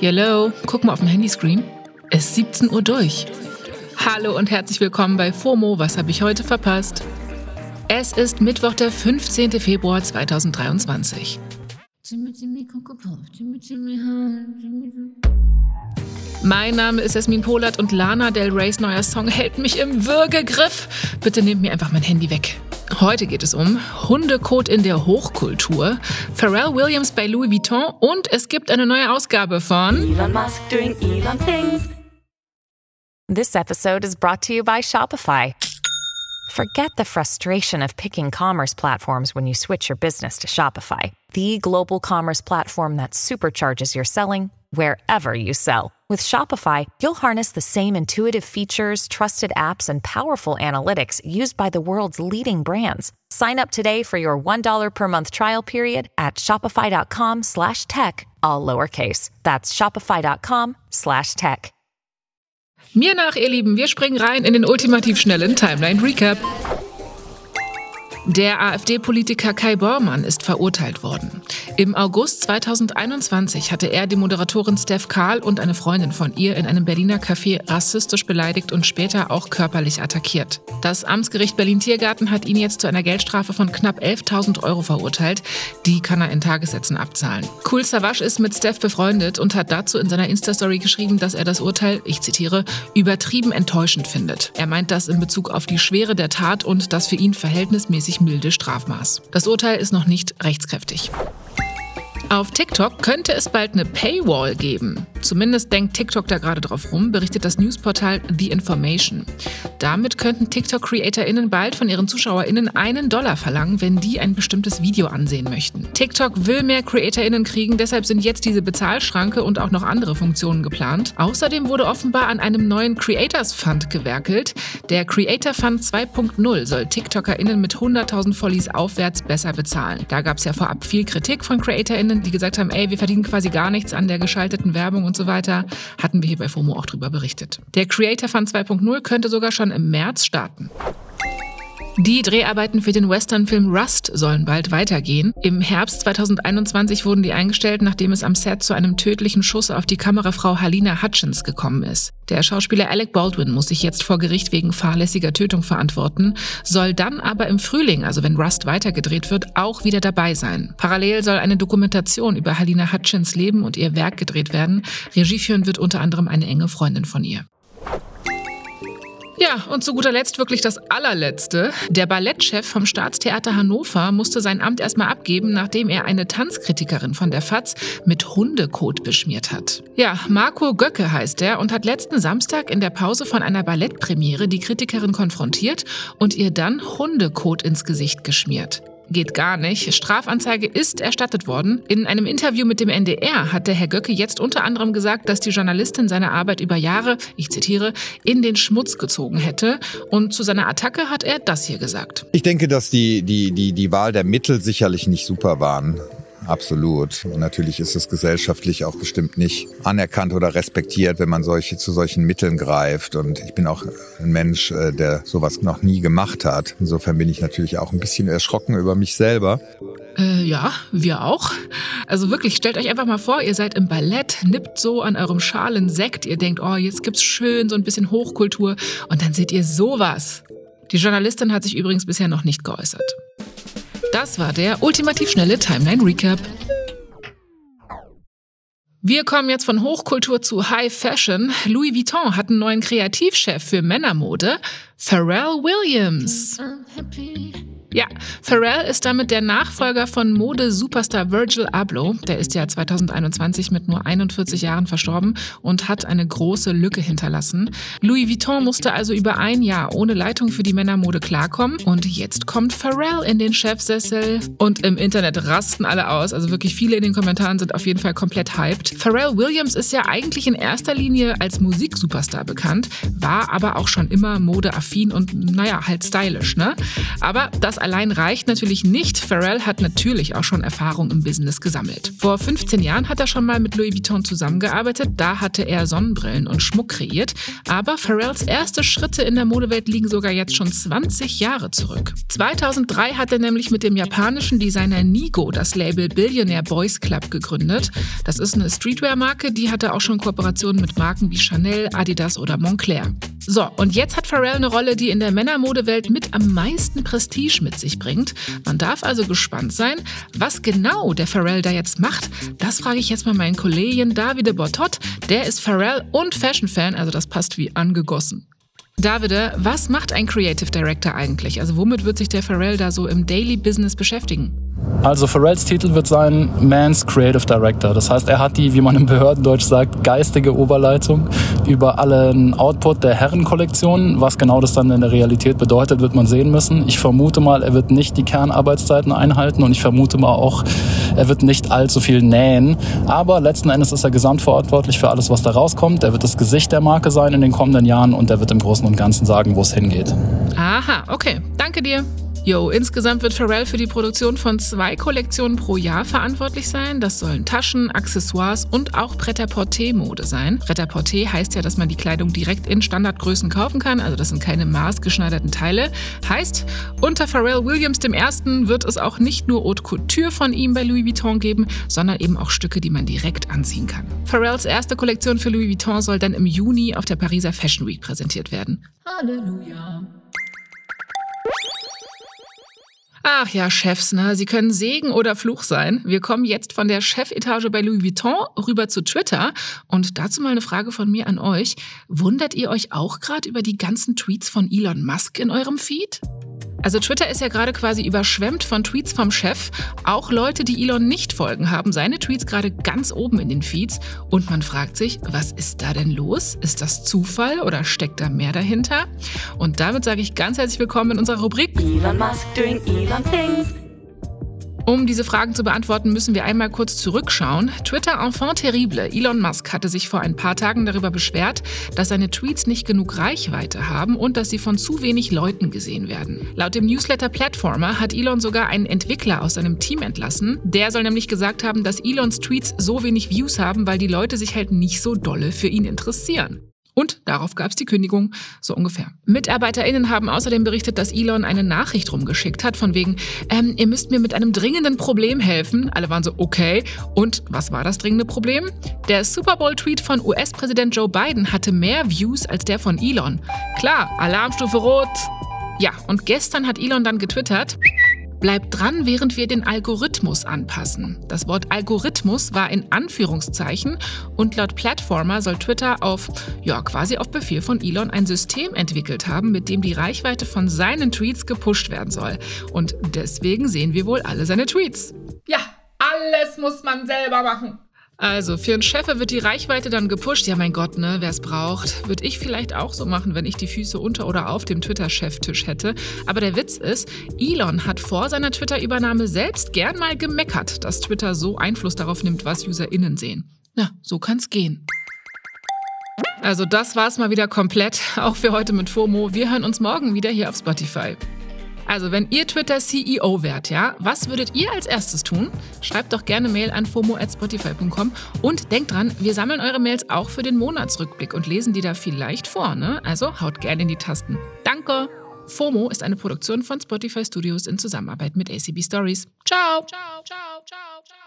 Yellow, guck mal auf dem Handyscreen. Es ist 17 Uhr durch. Hallo und herzlich willkommen bei FOMO. Was habe ich heute verpasst? Es ist Mittwoch, der 15. Februar 2023. Mein Name ist Esmin Polat und Lana Del Reys neuer Song hält mich im Würgegriff. Bitte nehmt mir einfach mein Handy weg. Heute geht es um Hundekot in der Hochkultur, Pharrell Williams bei Louis Vuitton und es gibt eine neue Ausgabe von Elon Musk doing Elon things. This episode is brought to you by Shopify. Forget the frustration of picking commerce platforms when you switch your business to Shopify, the global commerce platform that supercharges your selling wherever you sell. With Shopify, you'll harness the same intuitive features, trusted apps, and powerful analytics used by the world's leading brands. Sign up today for your $1 per month trial period at shopify.com slash tech, all lowercase. That's shopify.com slash tech. Mir nach, ihr Lieben, wir springen rein in den ultimativ schnellen Timeline Recap. Der AfD-Politiker Kai Bormann ist verurteilt worden. Im August 2021 hatte er die Moderatorin Steph Karl und eine Freundin von ihr in einem Berliner Café rassistisch beleidigt und später auch körperlich attackiert. Das Amtsgericht Berlin-Tiergarten hat ihn jetzt zu einer Geldstrafe von knapp 11.000 Euro verurteilt. Die kann er in Tagessätzen abzahlen. Cool Savage ist mit Steph befreundet und hat dazu in seiner Insta-Story geschrieben, dass er das Urteil, ich zitiere, übertrieben enttäuschend findet. Er meint das in Bezug auf die Schwere der Tat und das für ihn verhältnismäßig milde Strafmaß. Das Urteil ist noch nicht rechtskräftig. Auf TikTok könnte es bald eine Paywall geben. Zumindest denkt TikTok da gerade drauf rum, berichtet das Newsportal The Information. Damit könnten TikTok-CreatorInnen bald von ihren ZuschauerInnen einen Dollar verlangen, wenn die ein bestimmtes Video ansehen möchten. TikTok will mehr CreatorInnen kriegen, deshalb sind jetzt diese Bezahlschranke und auch noch andere Funktionen geplant. Außerdem wurde offenbar an einem neuen Creators Fund gewerkelt. Der Creator Fund 2.0 soll TikTokerInnen mit 100.000 Follies aufwärts besser bezahlen. Da gab es ja vorab viel Kritik von CreatorInnen, die gesagt haben, ey, wir verdienen quasi gar nichts an der geschalteten Werbung und so weiter, hatten wir hier bei FOMO auch drüber berichtet. Der Creator Fund 2.0 könnte sogar schon im März starten. Die Dreharbeiten für den Western-Film Rust sollen bald weitergehen. Im Herbst 2021 wurden die eingestellt, nachdem es am Set zu einem tödlichen Schuss auf die Kamerafrau Halina Hutchins gekommen ist. Der Schauspieler Alec Baldwin muss sich jetzt vor Gericht wegen fahrlässiger Tötung verantworten, soll dann aber im Frühling, also wenn Rust weitergedreht wird, auch wieder dabei sein. Parallel soll eine Dokumentation über Halina Hutchins Leben und ihr Werk gedreht werden. Regie führen wird unter anderem eine enge Freundin von ihr. Ja, und zu guter Letzt wirklich das allerletzte. Der Ballettchef vom Staatstheater Hannover musste sein Amt erstmal abgeben, nachdem er eine Tanzkritikerin von der FAZ mit Hundekot beschmiert hat. Ja, Marco Göcke heißt er und hat letzten Samstag in der Pause von einer Ballettpremiere die Kritikerin konfrontiert und ihr dann Hundekot ins Gesicht geschmiert geht gar nicht. Strafanzeige ist erstattet worden. In einem Interview mit dem NDR hat der Herr Göcke jetzt unter anderem gesagt, dass die Journalistin seine Arbeit über Jahre, ich zitiere, in den Schmutz gezogen hätte. Und zu seiner Attacke hat er das hier gesagt. Ich denke, dass die, die, die, die Wahl der Mittel sicherlich nicht super waren. Absolut. Und natürlich ist es gesellschaftlich auch bestimmt nicht anerkannt oder respektiert, wenn man solche, zu solchen Mitteln greift. Und ich bin auch ein Mensch, äh, der sowas noch nie gemacht hat. Insofern bin ich natürlich auch ein bisschen erschrocken über mich selber. Äh, ja, wir auch. Also wirklich, stellt euch einfach mal vor, ihr seid im Ballett, nippt so an eurem schalen Sekt, ihr denkt, oh, jetzt gibt's schön so ein bisschen Hochkultur und dann seht ihr sowas. Die Journalistin hat sich übrigens bisher noch nicht geäußert. Das war der ultimativ schnelle Timeline Recap. Wir kommen jetzt von Hochkultur zu High Fashion. Louis Vuitton hat einen neuen Kreativchef für Männermode, Pharrell Williams. Ja, Pharrell ist damit der Nachfolger von Mode-Superstar Virgil Abloh. Der ist ja 2021 mit nur 41 Jahren verstorben und hat eine große Lücke hinterlassen. Louis Vuitton musste also über ein Jahr ohne Leitung für die Männermode klarkommen. Und jetzt kommt Pharrell in den Chefsessel. Und im Internet rasten alle aus. Also wirklich viele in den Kommentaren sind auf jeden Fall komplett hyped. Pharrell Williams ist ja eigentlich in erster Linie als Musiksuperstar bekannt, war aber auch schon immer modeaffin und naja, halt stylisch, ne? Aber das allein reicht natürlich nicht. Pharrell hat natürlich auch schon Erfahrung im Business gesammelt. Vor 15 Jahren hat er schon mal mit Louis Vuitton zusammengearbeitet. Da hatte er Sonnenbrillen und Schmuck kreiert. Aber Pharrells erste Schritte in der Modewelt liegen sogar jetzt schon 20 Jahre zurück. 2003 hat er nämlich mit dem japanischen Designer Nigo das Label Billionaire Boys Club gegründet. Das ist eine Streetwear-Marke, die hatte auch schon Kooperationen mit Marken wie Chanel, Adidas oder Montclair. So, und jetzt hat Pharrell eine Rolle, die in der Männermodewelt mit am meisten Prestige mit sich bringt. Man darf also gespannt sein, was genau der Pharrell da jetzt macht. Das frage ich jetzt mal meinen Kollegen Davide Bortot. Der ist Pharrell und Fashion-Fan, also das passt wie angegossen. Davide, was macht ein Creative Director eigentlich? Also womit wird sich der Pharrell da so im Daily Business beschäftigen? Also Pharrells Titel wird sein Man's Creative Director. Das heißt, er hat die, wie man im Behördendeutsch sagt, geistige Oberleitung über allen Output der Herrenkollektion. Was genau das dann in der Realität bedeutet, wird man sehen müssen. Ich vermute mal, er wird nicht die Kernarbeitszeiten einhalten und ich vermute mal auch, er wird nicht allzu viel nähen. Aber letzten Endes ist er gesamtverantwortlich für alles, was da rauskommt. Er wird das Gesicht der Marke sein in den kommenden Jahren und er wird im Großen und Ganzen sagen, wo es hingeht. Aha, okay. Danke dir. Jo, insgesamt wird Pharrell für die Produktion von zwei Kollektionen pro Jahr verantwortlich sein. Das sollen Taschen, Accessoires und auch Pret-à-Porter-Mode sein. Pret-à-Porter heißt ja, dass man die Kleidung direkt in Standardgrößen kaufen kann, also das sind keine maßgeschneiderten Teile. Heißt, unter Pharrell Williams I. wird es auch nicht nur Haute Couture von ihm bei Louis Vuitton geben, sondern eben auch Stücke, die man direkt anziehen kann. Pharrells erste Kollektion für Louis Vuitton soll dann im Juni auf der Pariser Fashion Week präsentiert werden. Halleluja. Ach ja, Chefs, ne? Sie können Segen oder Fluch sein. Wir kommen jetzt von der Chefetage bei Louis Vuitton rüber zu Twitter. Und dazu mal eine Frage von mir an euch. Wundert ihr euch auch gerade über die ganzen Tweets von Elon Musk in eurem Feed? Also Twitter ist ja gerade quasi überschwemmt von Tweets vom Chef. Auch Leute, die Elon nicht folgen, haben seine Tweets gerade ganz oben in den Feeds. Und man fragt sich, was ist da denn los? Ist das Zufall oder steckt da mehr dahinter? Und damit sage ich ganz herzlich willkommen in unserer Rubrik Elon Musk doing Elon things. Um diese Fragen zu beantworten, müssen wir einmal kurz zurückschauen. Twitter Enfant terrible. Elon Musk hatte sich vor ein paar Tagen darüber beschwert, dass seine Tweets nicht genug Reichweite haben und dass sie von zu wenig Leuten gesehen werden. Laut dem Newsletter Platformer hat Elon sogar einen Entwickler aus seinem Team entlassen. Der soll nämlich gesagt haben, dass Elons Tweets so wenig Views haben, weil die Leute sich halt nicht so dolle für ihn interessieren. Und darauf gab es die Kündigung, so ungefähr. MitarbeiterInnen haben außerdem berichtet, dass Elon eine Nachricht rumgeschickt hat, von wegen, ähm, ihr müsst mir mit einem dringenden Problem helfen. Alle waren so, okay. Und was war das dringende Problem? Der Super Bowl-Tweet von US-Präsident Joe Biden hatte mehr Views als der von Elon. Klar, Alarmstufe Rot. Ja, und gestern hat Elon dann getwittert, Bleibt dran, während wir den Algorithmus anpassen. Das Wort Algorithmus war in Anführungszeichen und laut Platformer soll Twitter auf, ja, quasi auf Befehl von Elon ein System entwickelt haben, mit dem die Reichweite von seinen Tweets gepusht werden soll. Und deswegen sehen wir wohl alle seine Tweets. Ja, alles muss man selber machen. Also, für einen Chef wird die Reichweite dann gepusht. Ja, mein Gott, ne, wer es braucht. Würde ich vielleicht auch so machen, wenn ich die Füße unter oder auf dem Twitter-Cheftisch hätte. Aber der Witz ist, Elon hat vor seiner Twitter-Übernahme selbst gern mal gemeckert, dass Twitter so Einfluss darauf nimmt, was UserInnen sehen. Na, so kann's gehen. Also, das war's mal wieder komplett, auch für heute mit FOMO. Wir hören uns morgen wieder hier auf Spotify. Also, wenn ihr Twitter CEO wärt, ja, was würdet ihr als erstes tun? Schreibt doch gerne Mail an fomo@spotify.com und denkt dran, wir sammeln eure Mails auch für den Monatsrückblick und lesen die da vielleicht vor, ne? Also haut gerne in die Tasten. Danke. FOMO ist eine Produktion von Spotify Studios in Zusammenarbeit mit ACB Stories. Ciao, ciao, ciao, ciao.